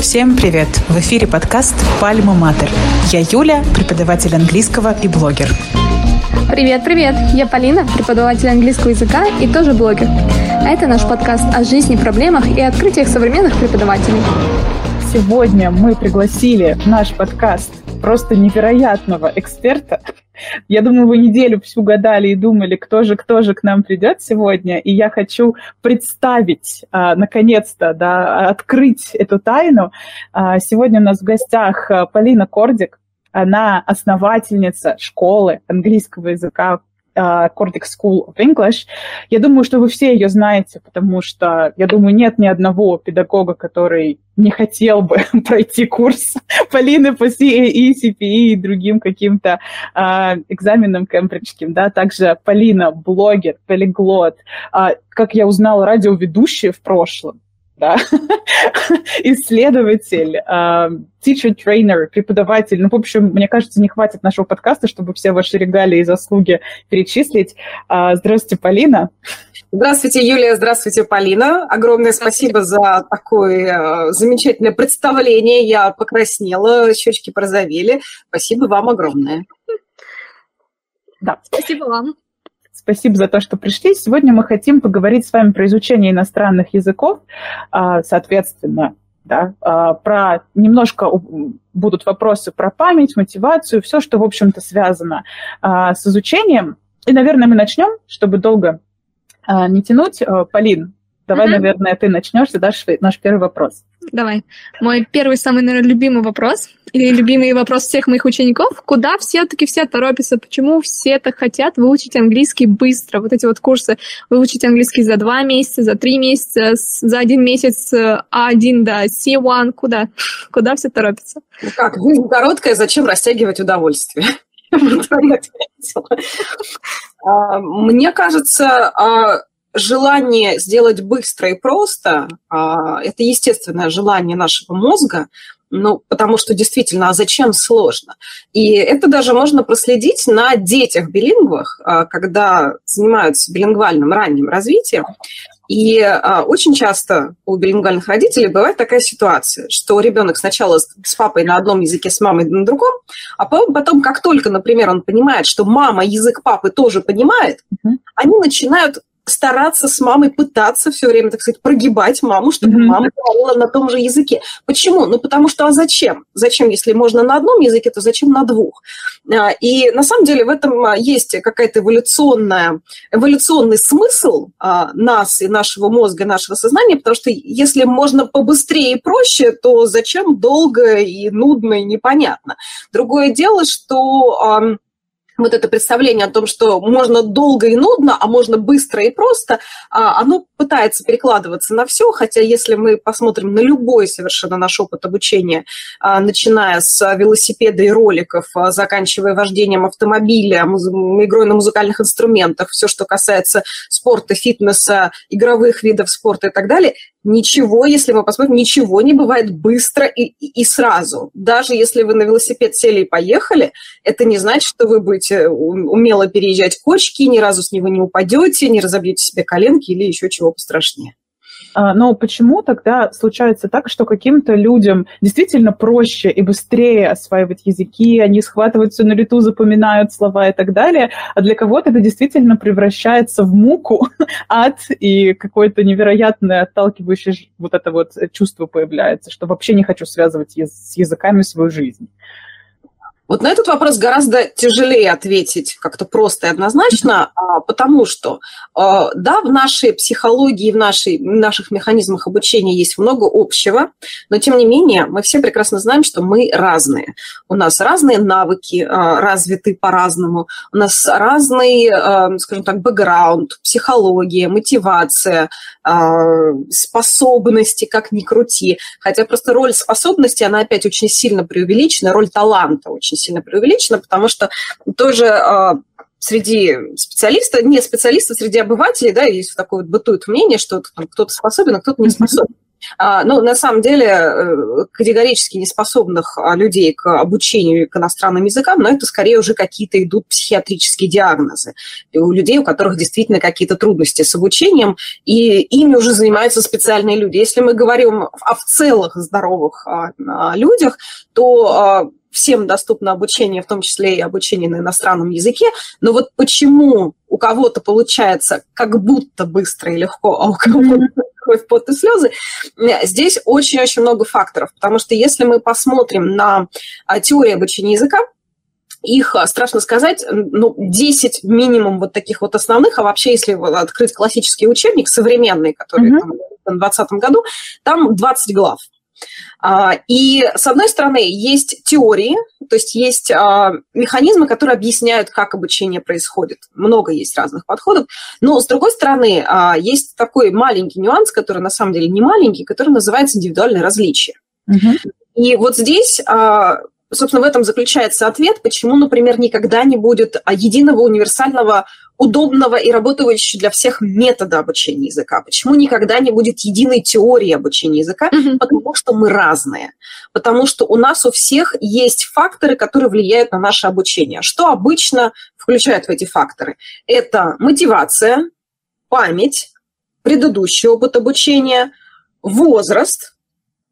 Всем привет! В эфире подкаст «Пальма Матер». Я Юля, преподаватель английского и блогер. Привет, привет! Я Полина, преподаватель английского языка и тоже блогер. А это наш подкаст о жизни, проблемах и открытиях современных преподавателей. Сегодня мы пригласили в наш подкаст просто невероятного эксперта. Я думаю, вы неделю всю гадали и думали, кто же, кто же к нам придет сегодня. И я хочу представить, а, наконец-то, да, открыть эту тайну. А, сегодня у нас в гостях а, Полина Кордик. Она основательница школы английского языка Cordic School of English. Я думаю, что вы все ее знаете, потому что, я думаю, нет ни одного педагога, который не хотел бы пройти курс Полины по CAE, CPE и другим каким-то э, экзаменам кембриджским, да, также Полина, блогер, полиглот, э, как я узнала, радиоведущая в прошлом, да, исследователь, uh, teacher trainer, преподаватель. Ну, в общем, мне кажется, не хватит нашего подкаста, чтобы все ваши регалии и заслуги перечислить. Uh, здравствуйте, Полина. Здравствуйте, Юлия, здравствуйте, Полина. Огромное спасибо за такое замечательное представление. Я покраснела, щечки порозовели. Спасибо вам огромное. Да. Спасибо вам. Спасибо за то, что пришли. Сегодня мы хотим поговорить с вами про изучение иностранных языков, а, соответственно, да, а, про немножко будут вопросы про память, мотивацию, все, что, в общем-то, связано а, с изучением. И, наверное, мы начнем, чтобы долго не тянуть. Полин, давай, mm-hmm. наверное, ты начнешь, задашь наш первый вопрос. Давай. Мой первый, самый, наверное, любимый вопрос, или любимый вопрос всех моих учеников, куда все-таки все торопятся, почему все так хотят выучить английский быстро, вот эти вот курсы, выучить английский за два месяца, за три месяца, за один месяц А1 до C1, куда? Куда все торопятся? Ну как, короткая, зачем растягивать удовольствие? А, мне кажется, а, желание сделать быстро и просто а, – это естественное желание нашего мозга, ну, потому что действительно, а зачем сложно? И это даже можно проследить на детях билингвах, а, когда занимаются билингвальным ранним развитием. И а, очень часто у билингвальных родителей бывает такая ситуация, что ребенок сначала с папой на одном языке, с мамой на другом, а потом, как только, например, он понимает, что мама язык папы тоже понимает, mm-hmm. они начинают стараться с мамой, пытаться все время, так сказать, прогибать маму, чтобы mm-hmm. мама говорила на том же языке. Почему? Ну, потому что, а зачем? Зачем, если можно на одном языке, то зачем на двух? А, и на самом деле в этом а, есть какая-то эволюционная, эволюционный смысл а, нас и нашего мозга, нашего сознания, потому что если можно побыстрее и проще, то зачем долго и нудно и непонятно? Другое дело, что вот это представление о том, что можно долго и нудно, а можно быстро и просто, а, оно пытается перекладываться на все, хотя если мы посмотрим на любой совершенно наш опыт обучения, а, начиная с велосипеда и роликов, а, заканчивая вождением автомобиля, игрой на музыкальных инструментах, все, что касается спорта, фитнеса, игровых видов спорта и так далее, Ничего, если мы посмотрим, ничего не бывает быстро и, и, и сразу. Даже если вы на велосипед сели и поехали, это не значит, что вы будете умело переезжать кочки, ни разу с него не упадете, не разобьете себе коленки или еще чего пострашнее. А, но почему тогда случается так, что каким-то людям действительно проще и быстрее осваивать языки, они схватываются на лету, запоминают слова и так далее, а для кого-то это действительно превращается в муку, ад и какое-то невероятное отталкивающее вот это вот чувство появляется, что вообще не хочу связывать с языками свою жизнь. Вот на этот вопрос гораздо тяжелее ответить как-то просто и однозначно, а, потому что, а, да, в нашей психологии, в, нашей, в наших механизмах обучения есть много общего, но тем не менее мы все прекрасно знаем, что мы разные. У нас разные навыки а, развиты по-разному, у нас разный, скажем так, бэкграунд, психология, мотивация, способности, как ни крути. Хотя просто роль способности, она опять очень сильно преувеличена, роль таланта очень сильно преувеличено, потому что тоже а, среди специалистов, не специалистов, среди обывателей, да, есть такое вот бытует мнение, что кто-то способен, а кто-то не способен. А, ну, на самом деле, э, категорически неспособных а, людей к обучению к иностранным языкам, но это скорее уже какие-то идут психиатрические диагнозы. У людей, у которых действительно какие-то трудности с обучением, и ими уже занимаются специальные люди. Если мы говорим о в целых здоровых а, людях, то всем доступно обучение, в том числе и обучение на иностранном языке, но вот почему у кого-то получается как будто быстро и легко, а у кого-то кровь, пот и слезы, здесь очень-очень много факторов, потому что если мы посмотрим на а, теорию обучения языка, их, а, страшно сказать, ну, 10 минимум вот таких вот основных, а вообще, если открыть классический учебник современный, который mm-hmm. там, в 2020 году, там 20 глав. А, и, с одной стороны, есть теории, то есть есть а, механизмы, которые объясняют, как обучение происходит. Много есть разных подходов. Но, с другой стороны, а, есть такой маленький нюанс, который на самом деле не маленький, который называется индивидуальное различие. Угу. И вот здесь собственно, в этом заключается ответ, почему, например, никогда не будет единого универсального удобного и работающего для всех метода обучения языка. Почему никогда не будет единой теории обучения языка? Mm-hmm. Потому что мы разные. Потому что у нас у всех есть факторы, которые влияют на наше обучение. Что обычно включает в эти факторы? Это мотивация, память, предыдущий опыт обучения, возраст –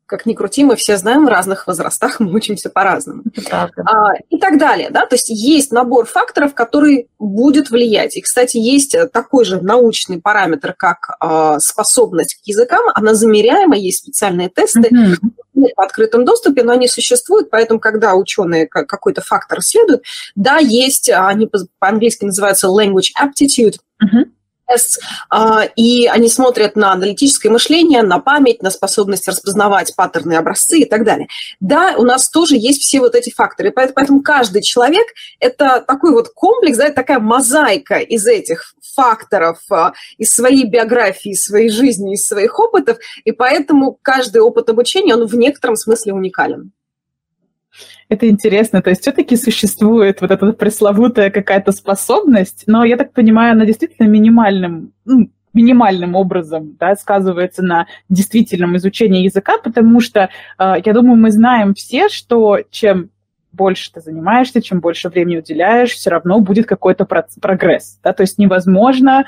как ни крути, мы все знаем, в разных возрастах мы учимся по-разному. А, и так далее. Да? То есть есть набор факторов, который будет влиять. И, кстати, есть такой же научный параметр, как а, способность к языкам. Она замеряема, есть специальные тесты mm-hmm. в открытом доступе, но они существуют, поэтому, когда ученые какой-то фактор исследуют, да, есть, они по-английски называются language aptitude, mm-hmm а, и они смотрят на аналитическое мышление, на память, на способность распознавать паттерны, образцы и так далее. Да, у нас тоже есть все вот эти факторы, поэтому каждый человек – это такой вот комплекс, да, такая мозаика из этих факторов, а, из своей биографии, из своей жизни, из своих опытов, и поэтому каждый опыт обучения, он в некотором смысле уникален. Это интересно. То есть все-таки существует вот эта пресловутая какая-то способность, но я так понимаю, она действительно минимальным, ну, минимальным образом да, сказывается на действительном изучении языка, потому что, э, я думаю, мы знаем все, что чем больше ты занимаешься, чем больше времени уделяешь, все равно будет какой-то прогресс. Да? То есть невозможно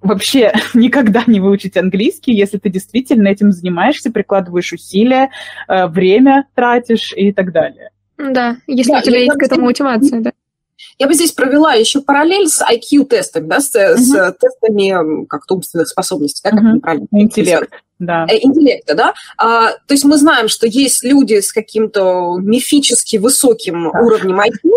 вообще никогда не выучить английский, если ты действительно этим занимаешься, прикладываешь усилия, э, время тратишь и так далее. Да, если да, у тебя есть к этому мотивация, да. Я бы здесь провела еще параллель с IQ-тестами, да, с, uh-huh. с тестами как-то умственных способностей, да, как uh-huh. неправильно. Интеллект, да. Э, интеллекта, да. А, то есть мы знаем, что есть люди с каким-то мифически высоким да. уровнем IQ,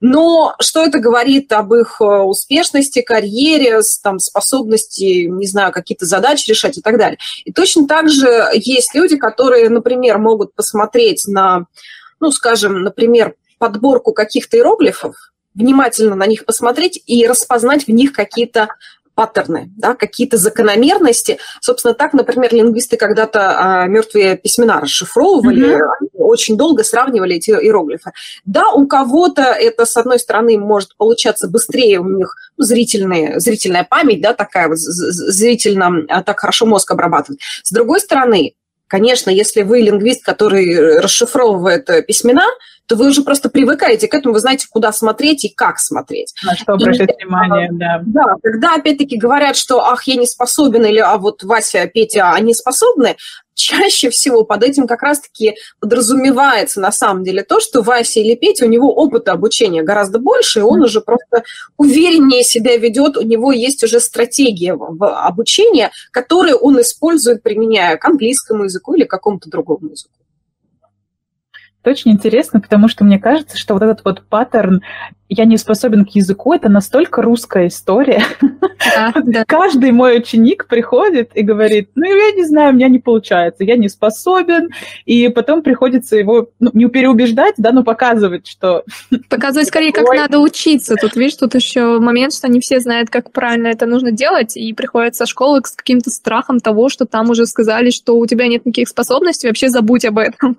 но что это говорит об их э, успешности, карьере, там, способности, не знаю, какие-то задачи решать и так далее. И точно так же есть люди, которые, например, могут посмотреть на ну, скажем, например, подборку каких-то иероглифов, внимательно на них посмотреть и распознать в них какие-то паттерны, да, какие-то закономерности. Собственно, так, например, лингвисты когда-то а, мертвые письмена расшифровывали, mm-hmm. очень долго сравнивали эти иероглифы. Да, у кого-то это, с одной стороны, может получаться быстрее, у них зрительные, зрительная память, да, такая вот зрительно, а, так хорошо мозг обрабатывает. С другой стороны, Конечно, если вы лингвист, который расшифровывает э, письмена, то вы уже просто привыкаете к этому, вы знаете, куда смотреть и как смотреть. На что обращать и, внимание, да. Да, когда опять-таки говорят, что ах, я не способен, или а вот Вася, Петя, они способны, чаще всего под этим как раз-таки подразумевается на самом деле то, что Вася или Петя, у него опыта обучения гораздо больше, и он уже просто увереннее себя ведет, у него есть уже стратегия в обучении, которую он использует, применяя к английскому языку или какому-то другому языку. Это очень интересно, потому что мне кажется, что вот этот вот паттерн «я не способен к языку» — это настолько русская история. Да, да. Каждый мой ученик приходит и говорит, ну, я не знаю, у меня не получается, я не способен, и потом приходится его ну, не переубеждать, да, но показывать, что... Показывать скорее, как надо учиться. Тут, видишь, тут еще момент, что не все знают, как правильно это нужно делать, и приходят со школы с каким-то страхом того, что там уже сказали, что у тебя нет никаких способностей, вообще забудь об этом.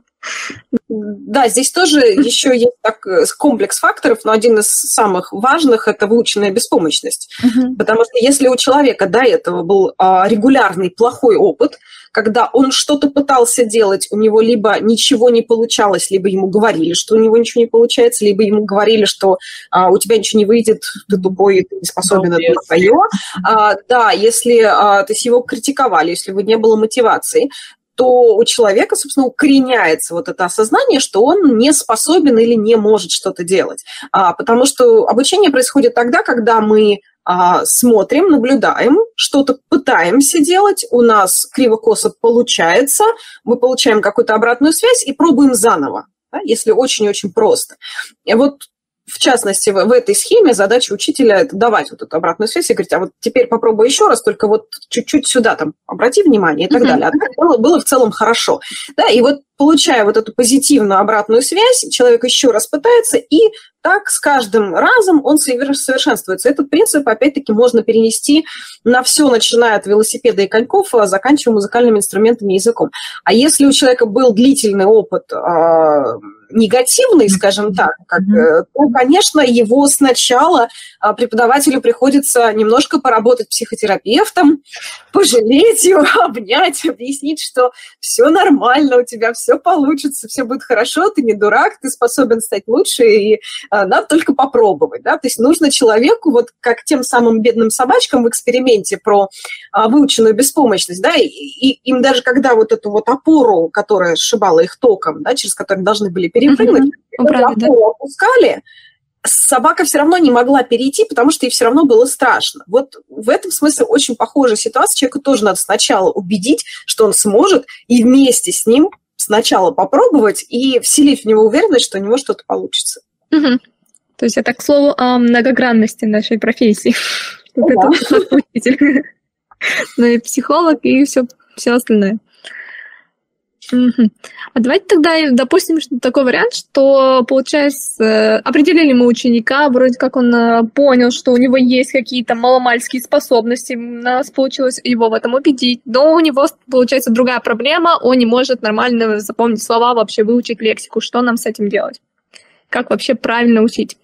Да, здесь тоже еще есть так, э, комплекс факторов, но один из самых важных – это выученная беспомощность. Угу. Потому что если у человека до этого был а, регулярный плохой опыт, когда он что-то пытался делать, у него либо ничего не получалось, либо ему говорили, что у него ничего не получается, либо ему говорили, что а, у тебя ничего не выйдет, ты тупой, ты не способен, это не твое. А, да, если, а, то есть его критиковали, если бы не было мотивации, то у человека, собственно, укореняется вот это осознание, что он не способен или не может что-то делать. А, потому что обучение происходит тогда, когда мы а, смотрим, наблюдаем, что-то пытаемся делать, у нас криво-косо получается, мы получаем какую-то обратную связь и пробуем заново, да, если очень-очень просто. И вот в частности, в, в этой схеме задача учителя – это давать вот эту обратную связь и говорить, а вот теперь попробуй еще раз, только вот чуть-чуть сюда там обрати внимание и так uh-huh. далее. А так было, было в целом хорошо. Да, и вот получая вот эту позитивную обратную связь, человек еще раз пытается, и так с каждым разом он совершенствуется. Этот принцип, опять-таки, можно перенести на все, начиная от велосипеда и коньков, а заканчивая музыкальными инструментами и языком. А если у человека был длительный опыт а, негативный, скажем так, как, э, то, конечно, его сначала а, преподавателю приходится немножко поработать психотерапевтом, пожалеть его, обнять, объяснить, что все нормально, у тебя все получится, все будет хорошо, ты не дурак, ты способен стать лучше, и а, надо только попробовать. Да? То есть нужно человеку, вот как тем самым бедным собачкам в эксперименте про а, выученную беспомощность, да, и, и им даже когда вот эту вот опору, которая сшибала их током, да, через которую должны были перепрыгнуть, mm-hmm. опору опускали, собака все равно не могла перейти, потому что ей все равно было страшно. Вот в этом смысле очень похожая ситуация. Человеку тоже надо сначала убедить, что он сможет, и вместе с ним сначала попробовать и вселить в него уверенность, что у него что-то получится. Угу. То есть это, к слову, о многогранности нашей профессии. Ну. Ну и психолог, и все, все остальное. Угу. А давайте тогда допустим что такой вариант, что получается определили мы ученика, вроде как он э, понял, что у него есть какие-то маломальские способности, у нас получилось его в этом убедить, но у него получается другая проблема, он не может нормально запомнить слова, вообще выучить лексику. Что нам с этим делать? Как вообще правильно учить?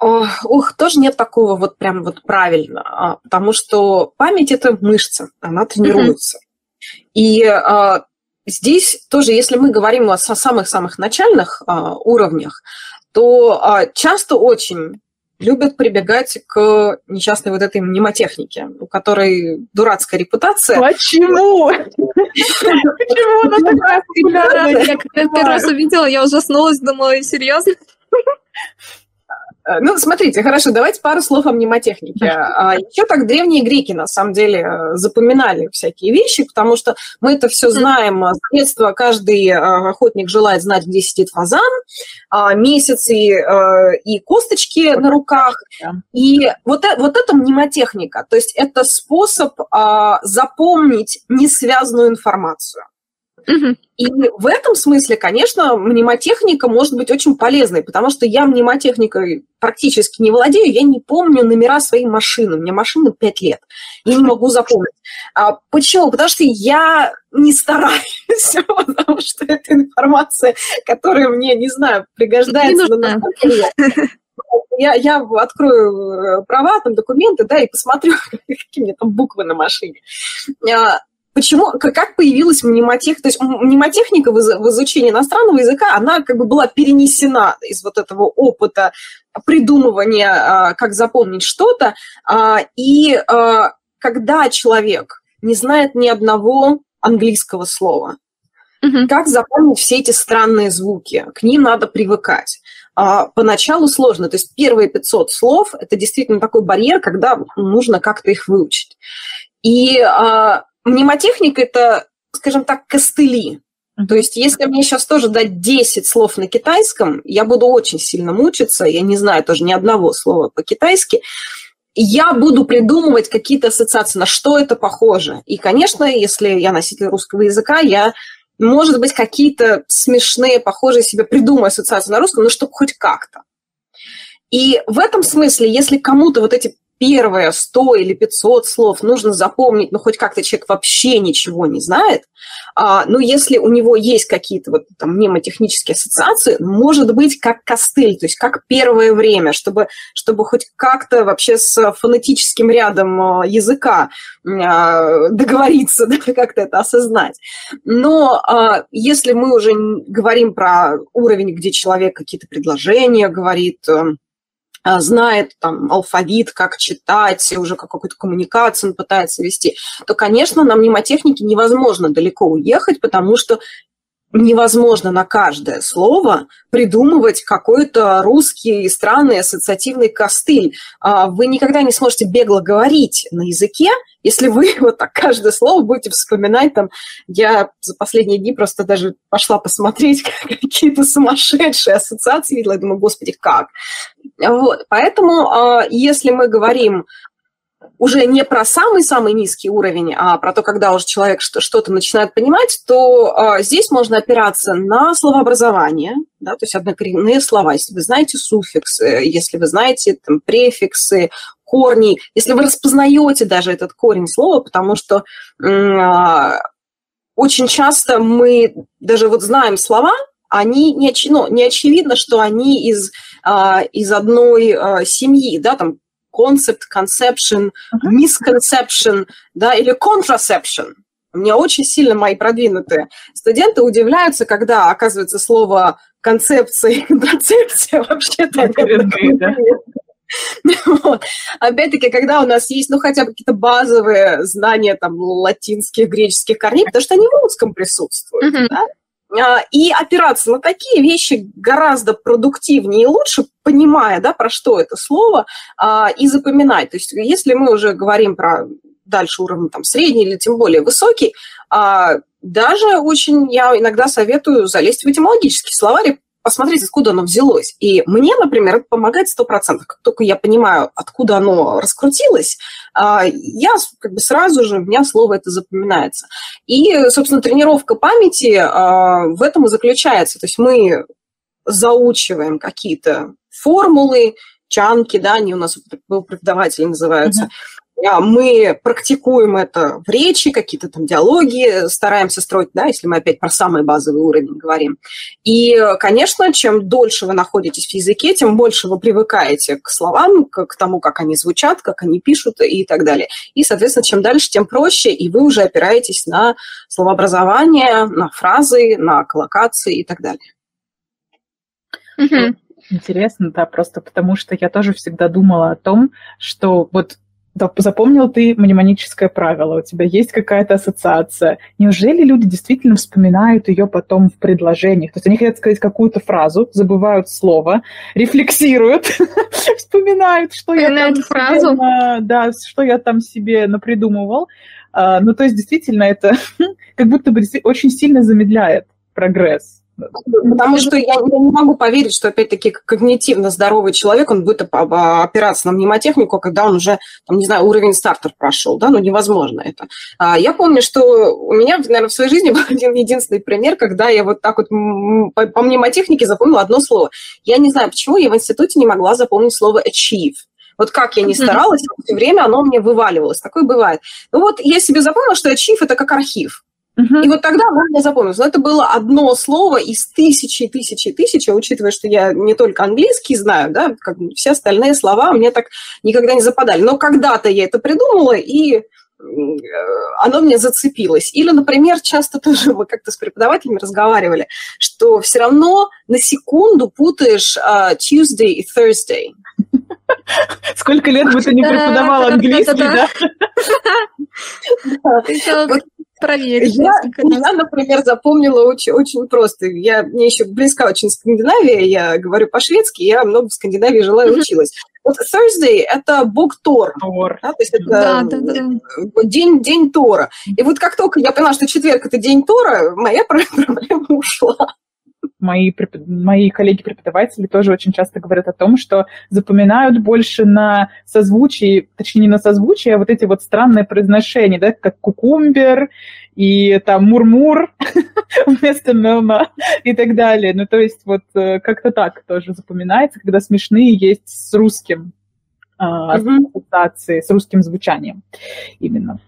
Ух, тоже нет такого вот прям вот правильно, а, потому что память это мышца, она тренируется. Mm-hmm. И а, Здесь тоже, если мы говорим о самых-самых начальных а, уровнях, то а, часто очень любят прибегать к несчастной вот этой мнемотехнике, у которой дурацкая репутация. Почему? Почему она такая популярная? Я первый раз увидела, я ужаснулась, думала, серьезно? Э, ну, смотрите, хорошо, давайте пару слов о мнемотехнике. А, Еще так древние греки, на самом деле, э, запоминали всякие вещи, потому что мы это все знаем. С детства каждый э, охотник желает знать, где сидит фазан, а, месяцы и косточки на руках. И вот, вот это мнемотехника, то есть это способ а, запомнить несвязанную информацию. И в этом смысле, конечно, мнемотехника может быть очень полезной, потому что я мнемотехникой практически не владею, я не помню номера своей машины. У меня машина 5 лет, я не могу запомнить. А почему? Потому что я не стараюсь, потому что это информация, которая мне, не знаю, пригождается на я, я открою э, права, там, документы, да, и посмотрю, какие меня там буквы на машине. Почему, как появилась мнемотехника? То есть мнемотехника в изучении иностранного языка, она как бы была перенесена из вот этого опыта придумывания, а, как запомнить что-то. А, и а, когда человек не знает ни одного английского слова, угу. как запомнить все эти странные звуки? К ним надо привыкать. Поначалу сложно. То есть первые 500 слов – это действительно такой барьер, когда нужно как-то их выучить. И мнемотехника – это, скажем так, костыли. То есть, если мне сейчас тоже дать 10 слов на китайском, я буду очень сильно мучиться, я не знаю тоже ни одного слова по-китайски, я буду придумывать какие-то ассоциации, на что это похоже. И, конечно, если я носитель русского языка, я, может быть, какие-то смешные, похожие себе придумаю ассоциации на русском, но чтобы хоть как-то. И в этом смысле, если кому-то вот эти первые 100 или 500 слов нужно запомнить, ну, хоть как-то человек вообще ничего не знает, а, ну, если у него есть какие-то вот там мнемотехнические ассоциации, может быть, как костыль, то есть как первое время, чтобы, чтобы хоть как-то вообще с фонетическим рядом а, языка а, договориться, да, как-то это осознать. Но а, если мы уже говорим про уровень, где человек какие-то предложения говорит, а, знает там алфавит, как читать, уже какую-то коммуникацию он пытается вести, то, конечно, на мнемотехнике невозможно далеко уехать, потому что невозможно на каждое слово придумывать какой-то русский странный ассоциативный костыль. А, вы никогда не сможете бегло говорить на языке, если вы вот так каждое слово будете вспоминать. Там, я за последние дни просто даже пошла посмотреть какие-то сумасшедшие ассоциации видела. Я думаю, господи, как? Вот, поэтому а, если мы говорим уже не про самый-самый низкий уровень, а про то, когда уже человек что-то начинает понимать, то а, здесь можно опираться на словообразование, да, то есть однокоренные слова. Если вы знаете суффиксы, если вы знаете там, префиксы, корни, если вы распознаете даже этот корень слова, потому что а, очень часто мы даже вот знаем слова, они не, оч... ну, не очевидно, что они из, а, из одной а, семьи, да, там concept, conception, misconception, да, или contraception. Меня очень сильно мои продвинутые студенты удивляются, когда оказывается слово концепция и контрацепция вообще-то вот. Опять-таки, когда у нас есть, ну, хотя бы какие-то базовые знания там латинских, греческих корней, потому что они в русском присутствуют, mm-hmm. да? А, и опираться на такие вещи гораздо продуктивнее и лучше, понимая, да, про что это слово, а, и запоминать. То есть если мы уже говорим про дальше уровень там, средний или тем более высокий, а, даже очень я иногда советую залезть в этимологический словарь посмотреть, откуда оно взялось. И мне, например, это помогает сто процентов. Как только я понимаю, откуда оно раскрутилось, а, я как бы сразу же, у меня слово это запоминается. И, собственно, тренировка памяти а, в этом и заключается. То есть мы заучиваем какие-то формулы, чанки, да, они у нас у преподавателей называются, mm-hmm. А, мы практикуем это в речи, какие-то там диалоги стараемся строить, да, если мы опять про самый базовый уровень говорим. И, конечно, чем дольше вы находитесь в языке, тем больше вы привыкаете к словам, к, к тому, как они звучат, как они пишут и так далее. И, соответственно, чем дальше, тем проще, и вы уже опираетесь на словообразование, на фразы, на коллокации и так далее. Интересно, да, просто потому что я тоже всегда думала о том, что вот запомнил ты мнемоническое правило, у тебя есть какая-то ассоциация. Неужели люди действительно вспоминают ее потом в предложениях? То есть они хотят сказать какую-то фразу, забывают слово, рефлексируют, вспоминают, что я там фразу. да, что я там себе напридумывал. А, ну, то есть действительно это как будто бы очень сильно замедляет прогресс. Потому что я, не могу поверить, что, опять-таки, когнитивно здоровый человек, он будет опираться на мнемотехнику, когда он уже, там, не знаю, уровень стартер прошел, да, ну, невозможно это. А я помню, что у меня, наверное, в своей жизни был один единственный пример, когда я вот так вот по, мнемотехнике запомнила одно слово. Я не знаю, почему я в институте не могла запомнить слово achieve. Вот как я не старалась, все время оно мне вываливалось. Такое бывает. Ну вот я себе запомнила, что achieve – это как архив. И вот тогда она мне запомнилась. Но это было одно слово из тысячи, тысячи, тысячи, учитывая, что я не только английский знаю, да, как все остальные слова мне так никогда не западали. Но когда-то я это придумала, и оно мне зацепилось. Или, например, часто тоже мы как-то с преподавателями разговаривали, что все равно на секунду путаешь uh, Tuesday и Thursday. Сколько лет бы ты не преподавал английский, да? проверить. Я, я, например, запомнила очень, очень просто. Я, мне еще близка очень Скандинавия, я говорю по-шведски, я много в Скандинавии жила и училась. Вот Thursday – это бог Тор. Тор. Да, то есть это да, да, да. День, день Тора. И вот как только я поняла, что четверг – это день Тора, моя проблема ушла мои, мои коллеги-преподаватели тоже очень часто говорят о том, что запоминают больше на созвучии, точнее, не на созвучии, а вот эти вот странные произношения, да, как кукумбер и там мурмур вместо мема и так далее. Ну, то есть вот э, как-то так тоже запоминается, когда смешные есть с русским ассоциации с русским звучанием именно.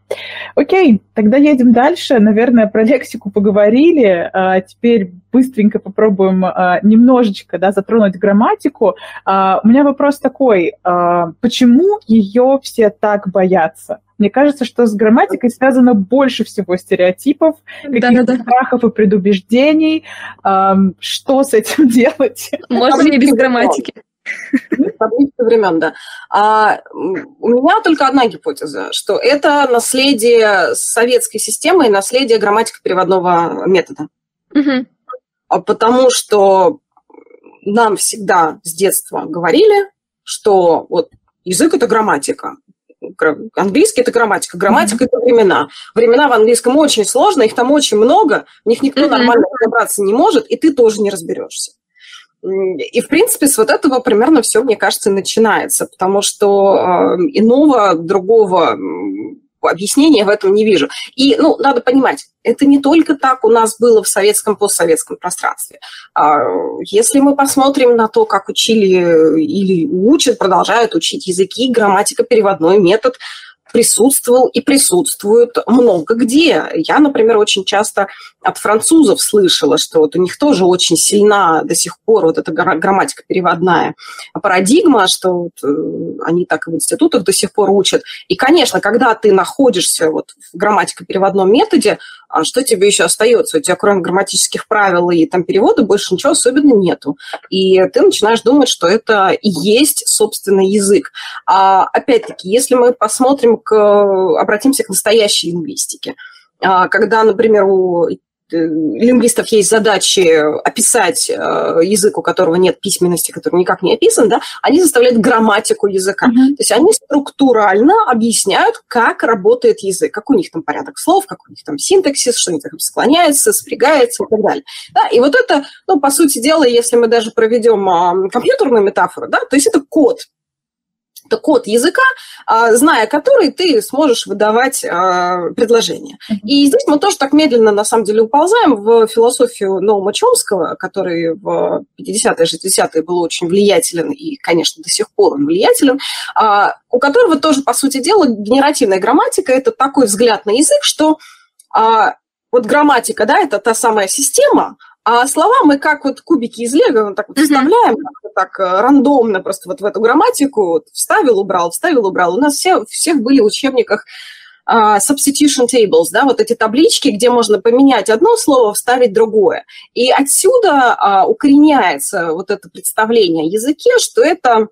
Окей, тогда едем дальше. Наверное, про лексику поговорили. А теперь быстренько попробуем а, немножечко да, затронуть грамматику. А, у меня вопрос такой. А, почему ее все так боятся? Мне кажется, что с грамматикой связано больше всего стереотипов, каких-то да, да, страхов и предубеждений. Что с этим делать? Можно не без грамматики. Таблицы времен, да. А, у меня только одна гипотеза, что это наследие советской системы и наследие грамматико-переводного метода. Угу. Потому что нам всегда с детства говорили, что вот язык – это грамматика, английский – это грамматика, грамматика mm-hmm. – это времена. Времена в английском очень сложно, их там очень много, в них никто mm-hmm. нормально разобраться не может, и ты тоже не разберешься. И, в принципе, с вот этого примерно все, мне кажется, начинается, потому что э, иного, другого объяснения в этом не вижу. И, ну, надо понимать, это не только так у нас было в советском, постсоветском пространстве. А, если мы посмотрим на то, как учили или учат, продолжают учить языки, грамматика, переводной метод – присутствовал и присутствует много где. Я, например, очень часто от французов слышала, что вот у них тоже очень сильна до сих пор вот эта грамматика переводная парадигма, что вот э, они так и в институтах до сих пор учат. И, конечно, когда ты находишься вот в грамматико-переводном методе, а что тебе еще остается? У тебя кроме грамматических правил и там перевода больше ничего особенно нету. И ты начинаешь думать, что это и есть собственный язык. А опять-таки, если мы посмотрим, к, обратимся к настоящей лингвистике, а, когда, например, у лингвистов есть задачи описать э, язык, у которого нет письменности, который никак не описан, да, они заставляют грамматику языка. Mm-hmm. То есть они структурально объясняют, как работает язык, как у них там порядок слов, как у них там синтаксис, что они там склоняется, спрягается и так далее. Да, и вот это, ну, по сути дела, если мы даже проведем а, компьютерную метафору, да, то есть это код, это код языка, а, зная который, ты сможешь выдавать а, предложение. И здесь мы тоже так медленно, на самом деле, уползаем в философию Ноума Чомского, который в 50-е, 60-е был очень влиятелен, и, конечно, до сих пор он влиятелен, а, у которого тоже, по сути дела, генеративная грамматика – это такой взгляд на язык, что вот грамматика, да, это та самая система, а слова мы как вот кубики из лего вот так вот вставляем, mm-hmm. так э, рандомно просто вот в эту грамматику, вот, вставил, убрал, вставил, убрал. У нас все, всех были в учебниках uh, substitution tables, да, вот эти таблички, где можно поменять одно слово, вставить другое. И отсюда uh, укореняется вот это представление о языке, что это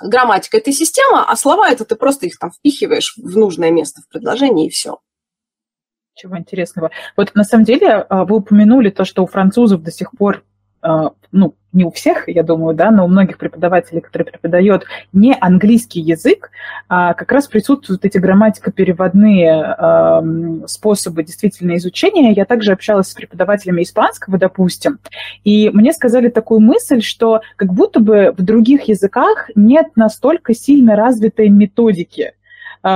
грамматика – это система, а слова – это ты просто их там впихиваешь в нужное место в предложении, и все. Чего интересного. Вот на самом деле а, вы упомянули то, что у французов до сих пор а, ну, не у всех, я думаю, да, но у многих преподавателей, которые преподают не английский язык, а как раз присутствуют эти грамматико-переводные способы действительно изучения. Я также общалась с преподавателями испанского, допустим, и мне сказали такую мысль, что как будто бы в других языках нет настолько сильно развитой методики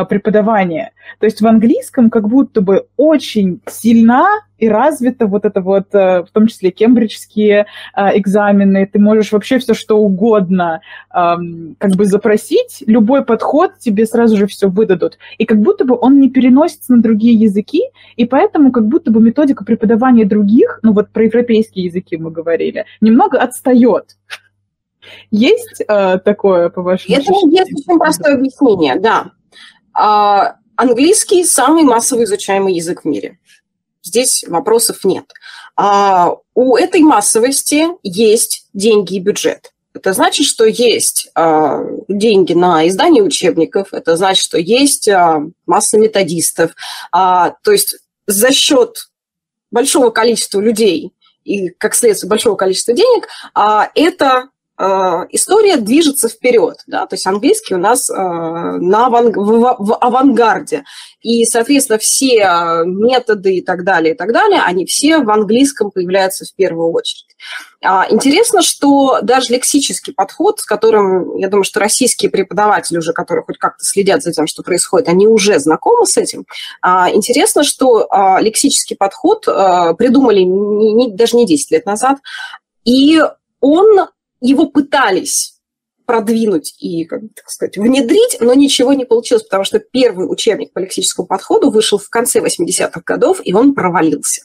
преподавания. То есть в английском как будто бы очень сильна и развита вот это вот, э, в том числе кембриджские а, экзамены, ты можешь вообще все что угодно как бы запросить, любой подход тебе сразу же все выдадут. И как будто бы он не переносится на другие языки, и поэтому как будто бы методика преподавания других, ну вот про европейские языки мы говорили, немного отстает. Есть э, такое, по вашему Это есть очень простое объяснение, да. А, английский самый массово изучаемый язык в мире. Здесь вопросов нет. А у этой массовости есть деньги и бюджет. Это значит, что есть а, деньги на издание учебников, это значит, что есть а, масса методистов. А, то есть за счет большого количества людей и, как следствие, большого количества денег, а, это Э, история движется вперед, да, то есть английский у нас э, на аванг... в, авангарде, и, соответственно, все э, методы и так далее, и так далее, они все в английском появляются в первую очередь. А, интересно, что даже лексический подход, с которым, я думаю, что российские преподаватели уже, которые хоть как-то следят за тем, что происходит, они уже знакомы с этим. А, интересно, что а, лексический подход придумали не, даже не 10 лет назад, и он его пытались продвинуть и, как так сказать, внедрить, но ничего не получилось, потому что первый учебник по лексическому подходу вышел в конце 80-х годов, и он провалился.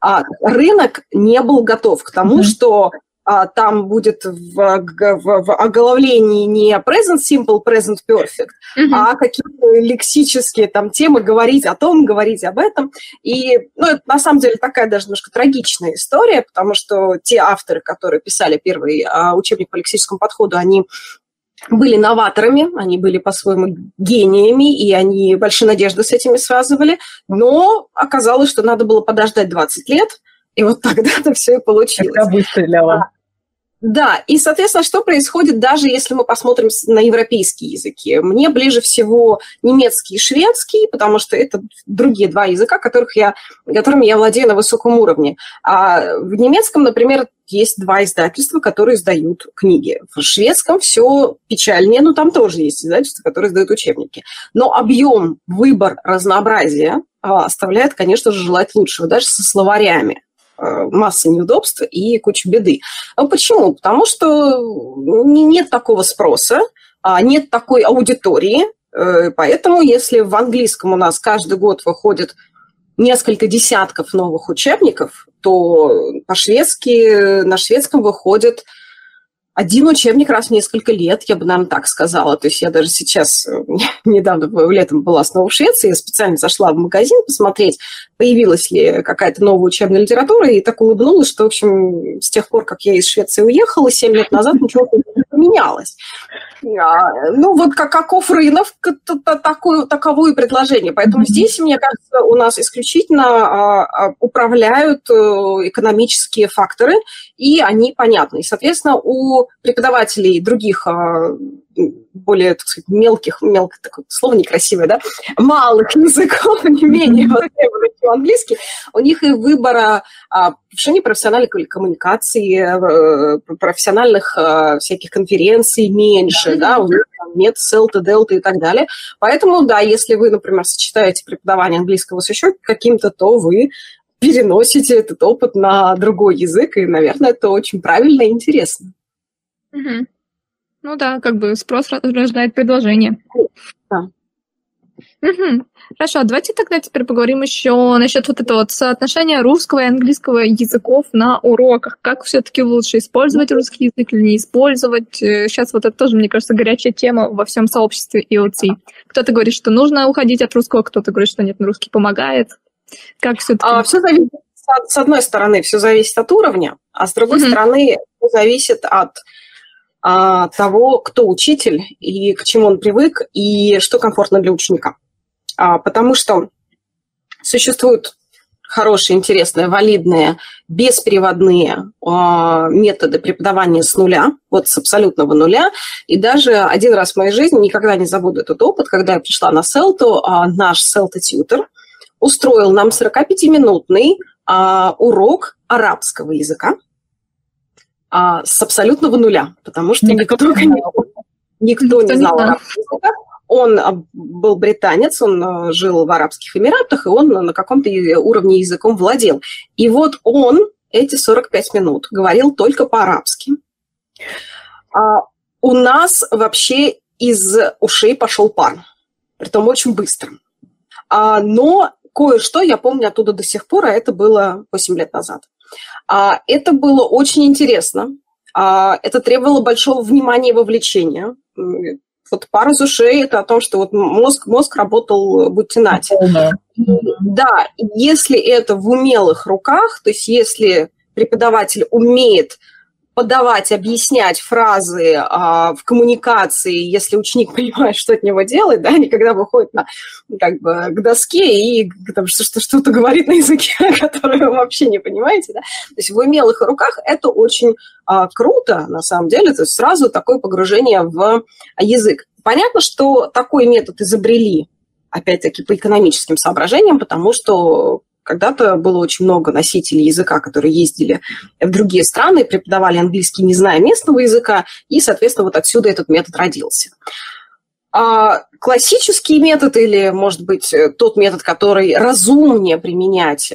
А рынок не был готов к тому, mm-hmm. что там будет в, в, в оглавлении не present simple, present perfect, mm-hmm. а какие-то лексические там темы говорить о том, говорить об этом. И, ну, это на самом деле такая даже немножко трагичная история, потому что те авторы, которые писали первый а, учебник по лексическому подходу, они были новаторами, они были по-своему гениями, и они большие надежды с этими связывали, но оказалось, что надо было подождать 20 лет, и вот тогда-то все и получилось. Это выстрелило. Да, и, соответственно, что происходит, даже если мы посмотрим на европейские языки? Мне ближе всего немецкий и шведский, потому что это другие два языка, которых я, которыми я владею на высоком уровне. А в немецком, например, есть два издательства, которые издают книги. В шведском все печальнее, но там тоже есть издательства, которые издают учебники. Но объем, выбор, разнообразие а, оставляет, конечно же, желать лучшего, даже со словарями. Э, масса неудобств и куча беды. А почему? Потому что нет такого спроса, а нет такой аудитории, э, поэтому если в английском у нас каждый год выходит несколько десятков новых учебников, то по-шведски на шведском выходит один учебник раз в несколько лет, я бы, наверное, так сказала. То есть я даже сейчас, э, недавно летом была снова в Швеции, я специально зашла в магазин посмотреть, появилась ли какая-то новая учебная литература, и так улыбнулась, что, в общем, с тех пор, как я из Швеции уехала, 7 лет назад ничего не поменялось. А, ну, вот как, каков рынок, такое, таковое предложение. Поэтому здесь, мне кажется, у нас исключительно а, а, управляют э, экономические факторы, и они понятны. И, соответственно, у преподавателей других более, так сказать, мелких, мелко, такое слово некрасивое, да, малых языков, не менее востребованных, чем английский, у них и выбора а, повышения профессиональной коммуникации, э, профессиональных а, всяких конференций меньше, да, у них там нет селта, делта и так далее. Поэтому, да, если вы, например, сочетаете преподавание английского с еще каким-то, то вы переносите этот опыт на другой язык, и, наверное, это очень правильно и интересно. Mm-hmm. Ну да, как бы спрос рождает предложение. Да. Угу. Хорошо, давайте тогда теперь поговорим еще насчет вот этого вот соотношения русского и английского языков на уроках. Как все-таки лучше использовать русский язык или не использовать? Сейчас вот это тоже, мне кажется, горячая тема во всем сообществе IoT. Кто-то говорит, что нужно уходить от русского, кто-то говорит, что нет, русский помогает. Как все-таки? А, все зависит, с одной стороны, все зависит от уровня, а с другой угу. стороны, все зависит от а, того, кто учитель и к чему он привык, и что комфортно для ученика. А, потому что существуют хорошие, интересные, валидные, беспереводные э, методы преподавания с нуля, вот с абсолютного нуля. И даже один раз в моей жизни, никогда не забуду этот опыт, когда я пришла на Селту, э, наш Селта-тьютер устроил нам 45-минутный э, урок арабского языка а, с абсолютного нуля, потому что никто, никто, никто, никто не знал арабского Он а, был британец, он а, жил в Арабских Эмиратах, и он на каком-то уровне языком владел. И вот он эти 45 минут говорил только по-арабски. А у нас вообще из ушей пошел пар, притом очень быстро. А, но кое-что я помню оттуда до сих пор, а это было 8 лет назад. А, это было очень интересно. А, это требовало большого внимания и вовлечения. Вот пара из ушей – это о том, что вот мозг, мозг работал будьте нате. Да, если это в умелых руках, то есть если преподаватель умеет подавать, объяснять фразы а, в коммуникации, если ученик понимает, что от него делать, да, никогда выходит на, как бы, к доске и там, что-то, что-то говорит на языке, который вы вообще не понимаете, да. То есть в умелых руках это очень а, круто, на самом деле, то есть сразу такое погружение в язык. Понятно, что такой метод изобрели опять-таки по экономическим соображениям, потому что когда-то было очень много носителей языка, которые ездили в другие страны, преподавали английский, не зная местного языка, и, соответственно, вот отсюда этот метод родился. А классический метод или, может быть, тот метод, который разумнее применять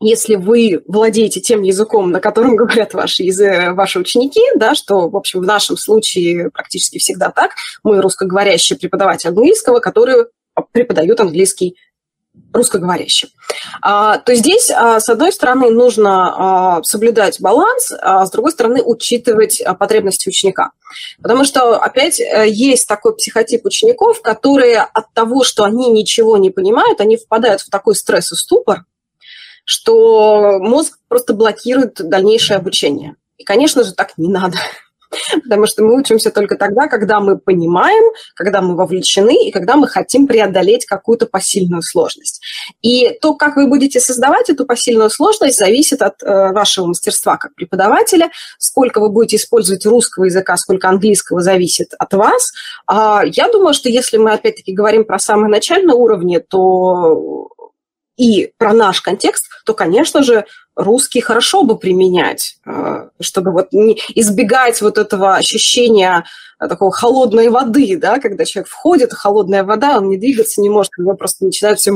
если вы владеете тем языком, на котором говорят ваши, ваши ученики, да, что, в общем, в нашем случае практически всегда так, мы русскоговорящий преподаватель английского, который преподают английский русскоговорящим. А, то здесь, а, с одной стороны, нужно а, соблюдать баланс, а с другой стороны, учитывать потребности ученика. Потому что, опять, э, есть такой психотип учеников, которые от того, что они ничего не понимают, они впадают в такой стресс и ступор, что мозг просто блокирует дальнейшее обучение. И, конечно же, так не надо. Потому что мы учимся только тогда, когда мы понимаем, когда мы вовлечены и когда мы хотим преодолеть какую-то посильную сложность. И то, как вы будете создавать эту посильную сложность, зависит от э, вашего мастерства как преподавателя, сколько вы будете использовать русского языка, сколько английского зависит от вас. А я думаю, что если мы опять-таки говорим про самый начальный уровень, то и про наш контекст, то, конечно же, русский хорошо бы применять, э, чтобы вот не избегать вот этого ощущения э, такого холодной воды, да, когда человек входит, холодная вода, он не двигаться не может, у него просто начинает все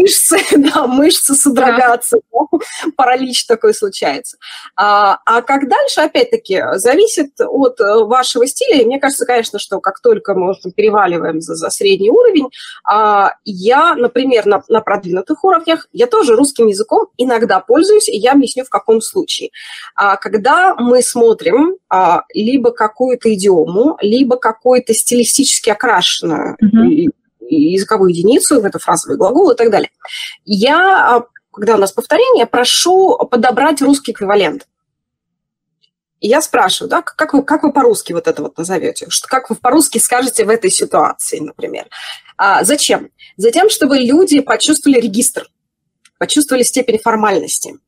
мышцы, да, мышцы содрогаться, да. паралич такой случается. А, а как дальше, опять-таки, зависит от э, вашего стиля. И мне кажется, конечно, что как только мы переваливаем за, за средний уровень, а, я, например, на, на продвинутых уровнях, я тоже русским языком иногда пользуюсь, и я объясню, в каком случае. А, когда мы смотрим а, либо какую-то идиому, либо какую-то стилистически окрашенную mm-hmm языковую единицу, в это фразовый глагол и так далее. Я, а, когда у нас повторение, прошу подобрать русский эквивалент. И я спрашиваю, да, как вы, как вы по-русски вот это вот назовете? Что, как вы по-русски скажете в этой ситуации, например? А, зачем? Затем, чтобы люди почувствовали регистр, почувствовали степень формальности.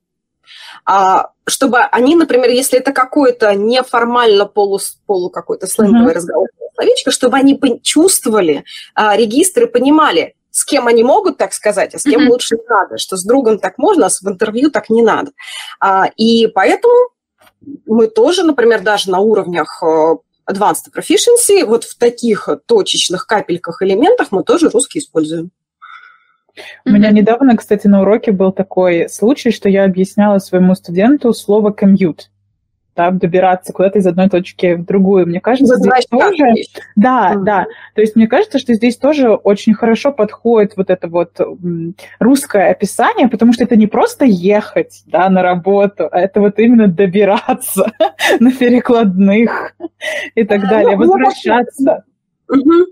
А, чтобы они, например, если это какой-то неформально полу, полу какой-то сленговый mm-hmm. разговор, словечко, чтобы они чувствовали а, регистры, понимали, с кем они могут так сказать, а с кем mm-hmm. лучше не надо, что с другом так можно, а в интервью так не надо. А, и поэтому мы тоже, например, даже на уровнях э, Advanced Proficiency, вот в таких точечных капельках элементах мы тоже русский используем. У mm-hmm. меня недавно, кстати, на уроке был такой случай, что я объясняла своему студенту слово «commute» да, добираться куда-то из одной точки в другую. Мне кажется, здесь тоже... Да, mm. да. То есть мне кажется, что здесь тоже очень хорошо подходит вот это вот русское описание, потому что это не просто ехать, да, на работу, а это вот именно добираться на перекладных и так далее, ну, возвращаться. Угу.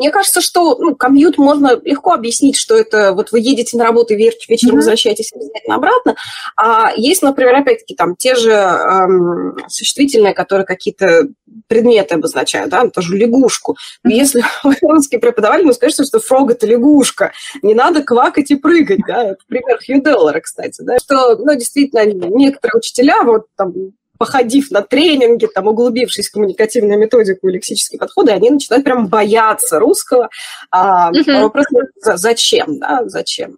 Мне кажется, что ну, комьют можно легко объяснить, что это вот вы едете на работу вечером mm-hmm. возвращаетесь обязательно обратно. А есть, например, опять-таки там те же эм, существительные, которые какие-то предметы обозначают, да, тоже лягушку. Mm-hmm. Если вы русский преподаватель, вы скажете, что фрог – это лягушка. Не надо квакать и прыгать, да. Это пример Хью Деллера, кстати, да. Что, ну, действительно, некоторые учителя, вот там походив на тренинги, там, углубившись в коммуникативную методику и лексические подходы, они начинают прям бояться русского. А. Вопрос, зачем, да, зачем?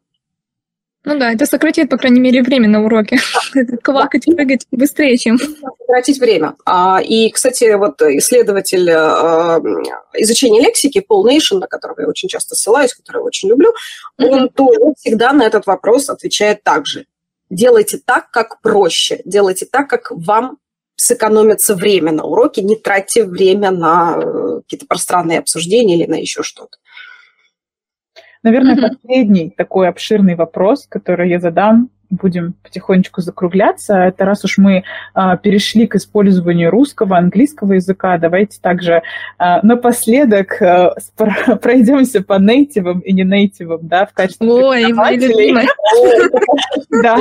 Ну да, это сократит, по крайней мере, время на уроке. Квакать прыгать быстрее, чем... Сократить время. А, и, кстати, вот исследователь а, изучения лексики Пол Нейшн, на которого я очень часто ссылаюсь, который я очень люблю, он тоже всегда на этот вопрос отвечает так же делайте так, как проще, делайте так, как вам сэкономится время на уроке, не тратьте время на э, какие-то пространные обсуждения или на еще что-то. Наверное, mm-hmm. последний такой обширный вопрос, который я задам будем потихонечку закругляться. Это раз уж мы а, перешли к использованию русского, английского языка, давайте также а, напоследок а, пройдемся по нейтивам и не нейтивам, да, в качестве Ой, мои Да,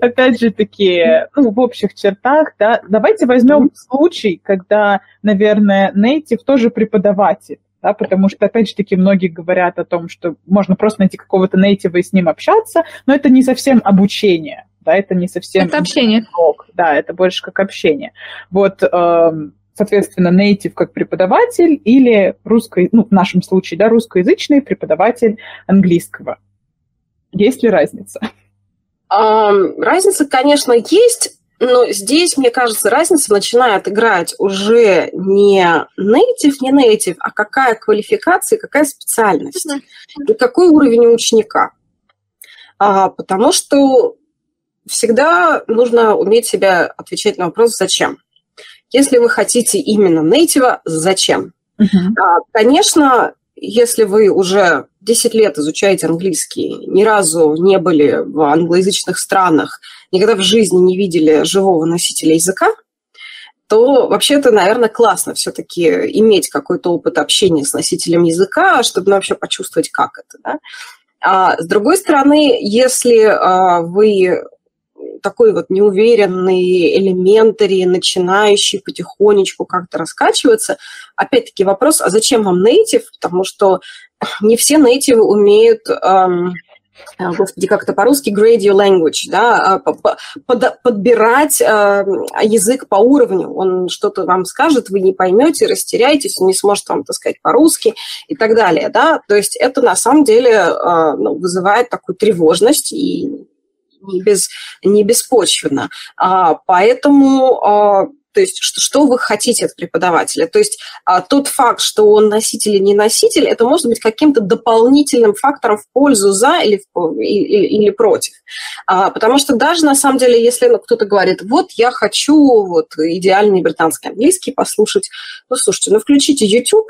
опять же такие, ну, в общих чертах, да. Давайте возьмем случай, когда, наверное, нейтив тоже преподаватель да, потому что, опять же таки, многие говорят о том, что можно просто найти какого-то нейтива и с ним общаться, но это не совсем обучение, да, это не совсем... Это общение. Урок, да, это больше как общение. Вот, эм, соответственно, нейтив как преподаватель или русский, ну, в нашем случае, да, русскоязычный преподаватель английского. Есть ли разница? Разница, конечно, есть. Но здесь, мне кажется, разница начинает играть уже не native, не native, а какая квалификация, какая специальность и какой уровень у ученика. А, потому что всегда нужно уметь себя отвечать на вопрос «зачем?». Если вы хотите именно нейтива, зачем? Uh-huh. Конечно, если вы уже 10 лет изучаете английский, ни разу не были в англоязычных странах, никогда в жизни не видели живого носителя языка, то вообще-то, наверное, классно все-таки иметь какой-то опыт общения с носителем языка, чтобы ну, вообще почувствовать, как это. Да? А с другой стороны, если а, вы такой вот неуверенный, элементари, начинающий потихонечку как-то раскачиваться. Опять-таки вопрос, а зачем вам native? Потому что не все native умеют... Эм, господи, как это по-русски, grade your language, да, а, под, подбирать э, язык по уровню. Он что-то вам скажет, вы не поймете, растеряетесь, он не сможет вам, так сказать, по-русски и так далее, да. То есть это на самом деле э, ну, вызывает такую тревожность и не, без, не беспочвенно. А, поэтому а, то есть что, вы хотите от преподавателя. То есть а, тот факт, что он носитель или не носитель, это может быть каким-то дополнительным фактором в пользу за или, в, или, или против. А, потому что даже на самом деле, если ну, кто-то говорит, вот я хочу вот идеальный британский английский послушать, ну слушайте, ну включите YouTube,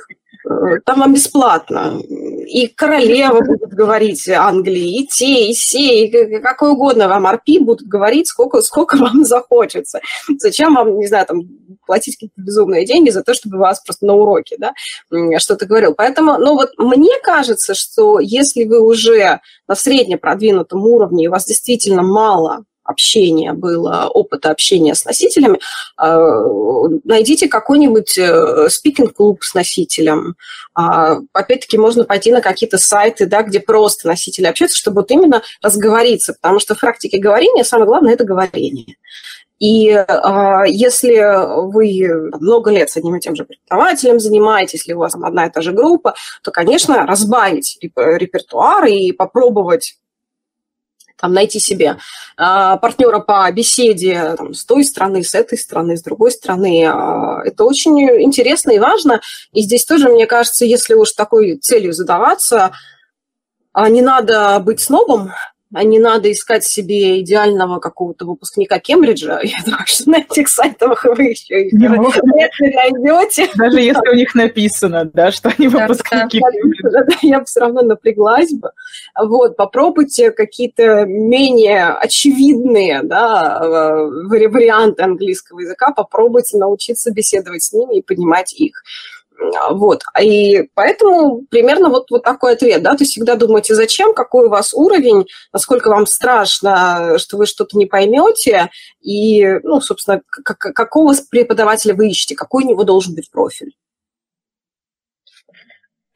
Э, там вам бесплатно. И королева будет говорить Англии, и те, и все, и какой угодно вам арпи будут говорить, сколько, сколько вам захочется. Зачем вам, не знаю, там, платить какие-то безумные деньги за то, чтобы вас просто на уроке, да, что-то говорил. Поэтому, ну вот мне кажется, что если вы уже на средне продвинутом уровне, и у вас действительно мало общения было, опыта общения с носителями, а, найдите какой-нибудь э, спикинг-клуб с носителем. А, опять-таки, можно пойти на какие-то сайты, да, где просто носители общаются, чтобы вот именно разговориться, потому что в практике говорения самое главное – это говорение. И э, если вы много лет с одним и тем же преподавателем занимаетесь, если у вас там одна и та же группа, то, конечно, разбавить репертуар и попробовать там, найти себе а, партнера по беседе там, с той стороны, с этой стороны, с другой стороны. А, это очень интересно и важно. И здесь тоже, мне кажется, если уж такой целью задаваться, а, не надо быть снобом, не надо искать себе идеального какого-то выпускника Кембриджа. Я думаю, что на этих сайтах вы еще их не найдете. Даже если у них написано, да, что они выпускники Кембриджа. Я бы все равно напряглась бы. Вот, попробуйте какие-то менее очевидные да, варианты английского языка, попробуйте научиться беседовать с ними и понимать их. Вот. И поэтому примерно вот, вот такой ответ, да, то есть всегда думайте, зачем, какой у вас уровень, насколько вам страшно, что вы что-то не поймете, и, ну, собственно, какого преподавателя вы ищете, какой у него должен быть профиль.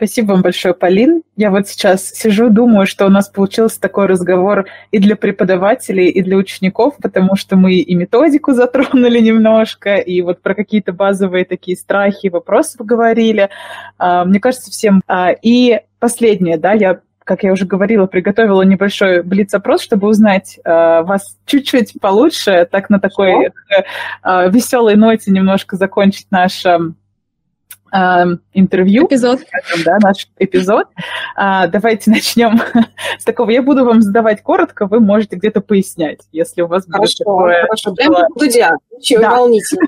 Спасибо вам большое, Полин. Я вот сейчас сижу, думаю, что у нас получился такой разговор и для преподавателей, и для учеников, потому что мы и методику затронули немножко, и вот про какие-то базовые такие страхи, вопросы поговорили. А, мне кажется, всем... А, и последнее, да, я как я уже говорила, приготовила небольшой блиц-опрос, чтобы узнать э, вас чуть-чуть получше, так на такой э, веселой ноте немножко закончить наш Эм, интервью. Эпизод. Да, наш эпизод. А, давайте начнем с такого. Я буду вам задавать коротко, вы можете где-то пояснять, если у вас хорошо, будет такое... Хорошо, прям Дудя, чего да. волнительно.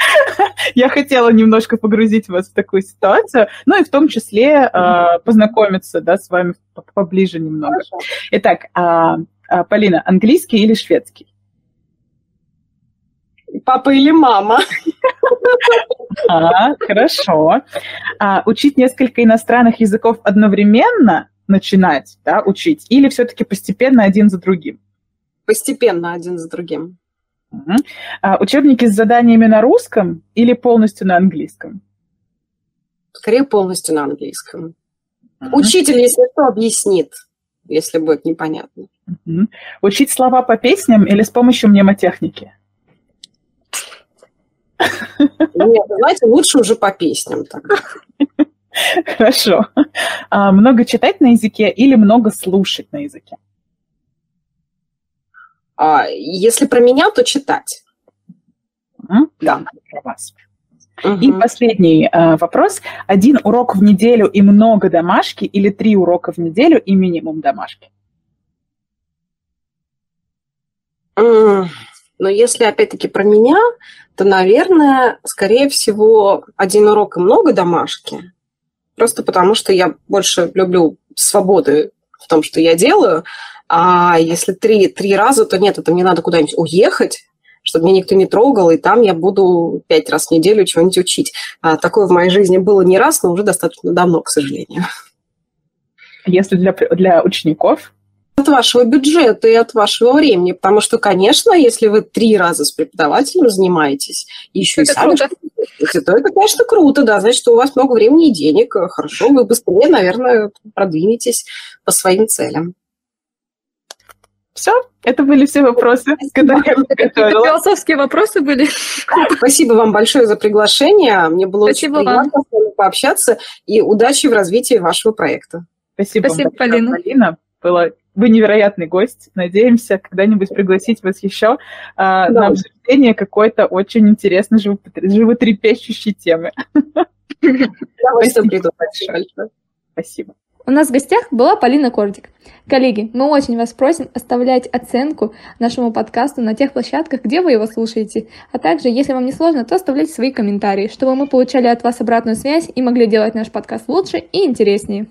Я хотела немножко погрузить вас в такую ситуацию, ну и в том числе э, познакомиться да, с вами поближе немного. Хорошо. Итак, э, Полина, английский или шведский? Папа или мама? А, хорошо. А, учить несколько иностранных языков одновременно начинать, да, учить, или все-таки постепенно один за другим? Постепенно один за другим. Угу. А, учебники с заданиями на русском или полностью на английском? Скорее полностью на английском. Угу. Учитель, если что, объяснит, если будет непонятно. Угу. Учить слова по песням или с помощью мнемотехники? Нет, знаете, лучше уже по песням тогда. Хорошо. А, много читать на языке или много слушать на языке? А, если про меня, то читать. Mm, да, про вас. Угу. И последний э, вопрос. Один урок в неделю и много домашки или три урока в неделю и минимум домашки? Но если опять-таки про меня, то, наверное, скорее всего, один урок и много домашки. Просто потому, что я больше люблю свободы в том, что я делаю. А если три, три раза, то нет, это мне надо куда-нибудь уехать, чтобы меня никто не трогал, и там я буду пять раз в неделю чего-нибудь учить. А такое в моей жизни было не раз, но уже достаточно давно, к сожалению. Если для, для учеников, от вашего бюджета и от вашего времени. Потому что, конечно, если вы три раза с преподавателем занимаетесь, и еще это и сами круто. то это, конечно, круто, да. Значит, у вас много времени и денег. Хорошо, вы быстрее, наверное, продвинетесь по своим целям. Все, это были все вопросы, которые я подготовила. Философские вопросы были. Спасибо вам большое за приглашение. Мне было Спасибо очень приятно вам. с вами пообщаться. И удачи в развитии вашего проекта. Спасибо, Спасибо Полина. Полина. Было вы невероятный гость. Надеемся когда-нибудь пригласить вас еще а, да. на обсуждение какой-то очень интересной, животрепещущей темы. Спасибо. Спасибо. У нас в гостях была Полина Кордик. Коллеги, мы очень вас просим оставлять оценку нашему подкасту на тех площадках, где вы его слушаете. А также, если вам не сложно, то оставляйте свои комментарии, чтобы мы получали от вас обратную связь и могли делать наш подкаст лучше и интереснее.